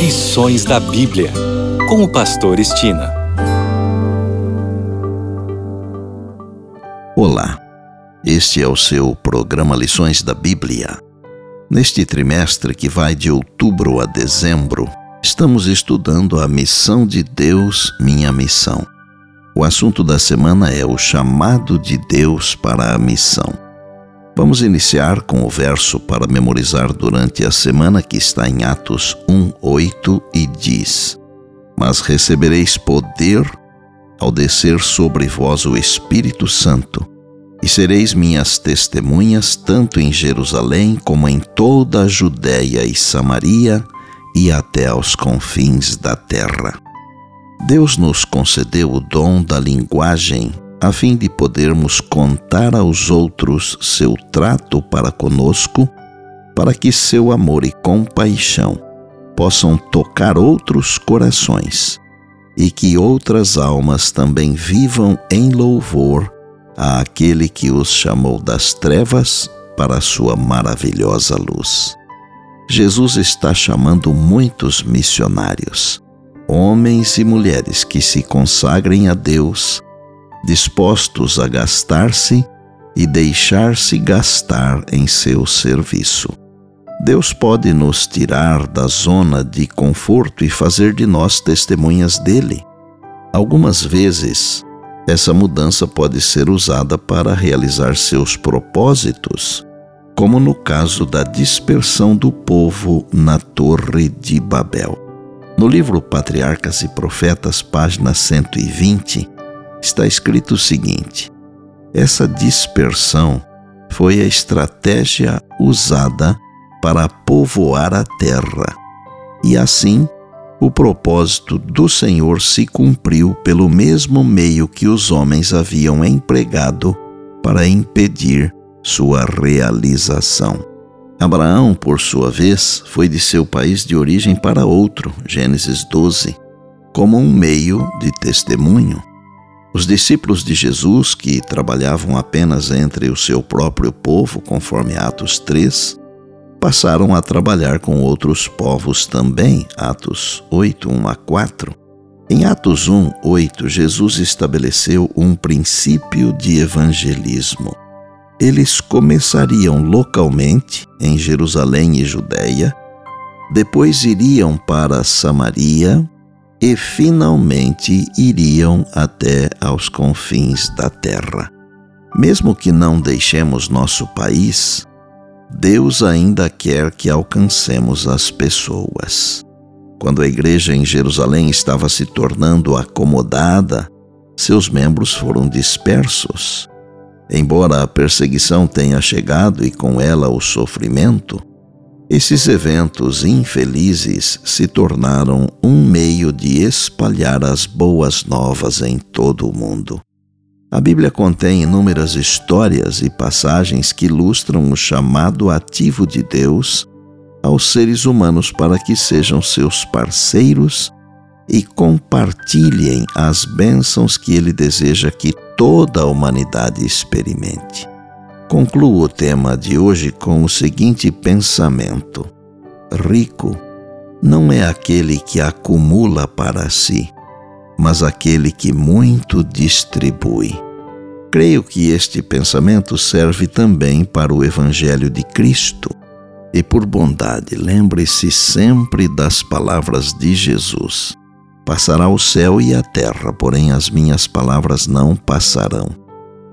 Lições da Bíblia, com o Pastor Estina. Olá, este é o seu programa Lições da Bíblia. Neste trimestre que vai de outubro a dezembro, estamos estudando a missão de Deus, minha missão. O assunto da semana é o chamado de Deus para a missão. Vamos iniciar com o verso para memorizar durante a semana que está em Atos 1:8 e diz: Mas recebereis poder ao descer sobre vós o Espírito Santo, e sereis minhas testemunhas tanto em Jerusalém como em toda a Judéia e Samaria e até aos confins da terra. Deus nos concedeu o dom da linguagem a fim de podermos contar aos outros seu trato para conosco, para que seu amor e compaixão possam tocar outros corações e que outras almas também vivam em louvor àquele que os chamou das trevas para a sua maravilhosa luz. Jesus está chamando muitos missionários, homens e mulheres que se consagrem a Deus dispostos a gastar-se e deixar-se gastar em seu serviço. Deus pode nos tirar da zona de conforto e fazer de nós testemunhas dele. Algumas vezes, essa mudança pode ser usada para realizar seus propósitos, como no caso da dispersão do povo na Torre de Babel. No livro Patriarcas e Profetas, página 120, está escrito o seguinte: essa dispersão foi a estratégia usada para povoar a terra, e assim o propósito do Senhor se cumpriu pelo mesmo meio que os homens haviam empregado para impedir sua realização. Abraão, por sua vez, foi de seu país de origem para outro, Gênesis 12, como um meio de testemunho. Os discípulos de Jesus, que trabalhavam apenas entre o seu próprio povo, conforme Atos 3, passaram a trabalhar com outros povos também, Atos 8, 1 a 4. Em Atos 1, 8, Jesus estabeleceu um princípio de evangelismo. Eles começariam localmente, em Jerusalém e Judéia, depois iriam para Samaria, e finalmente iriam até aos confins da terra. Mesmo que não deixemos nosso país, Deus ainda quer que alcancemos as pessoas. Quando a igreja em Jerusalém estava se tornando acomodada, seus membros foram dispersos. Embora a perseguição tenha chegado e com ela o sofrimento, esses eventos infelizes se tornaram um meio de espalhar as boas novas em todo o mundo. A Bíblia contém inúmeras histórias e passagens que ilustram o chamado ativo de Deus aos seres humanos para que sejam seus parceiros e compartilhem as bênçãos que ele deseja que toda a humanidade experimente. Concluo o tema de hoje com o seguinte pensamento: rico não é aquele que acumula para si, mas aquele que muito distribui. Creio que este pensamento serve também para o Evangelho de Cristo. E por bondade, lembre-se sempre das palavras de Jesus: Passará o céu e a terra, porém as minhas palavras não passarão.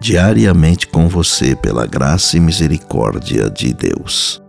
diariamente com você pela graça e misericórdia de Deus.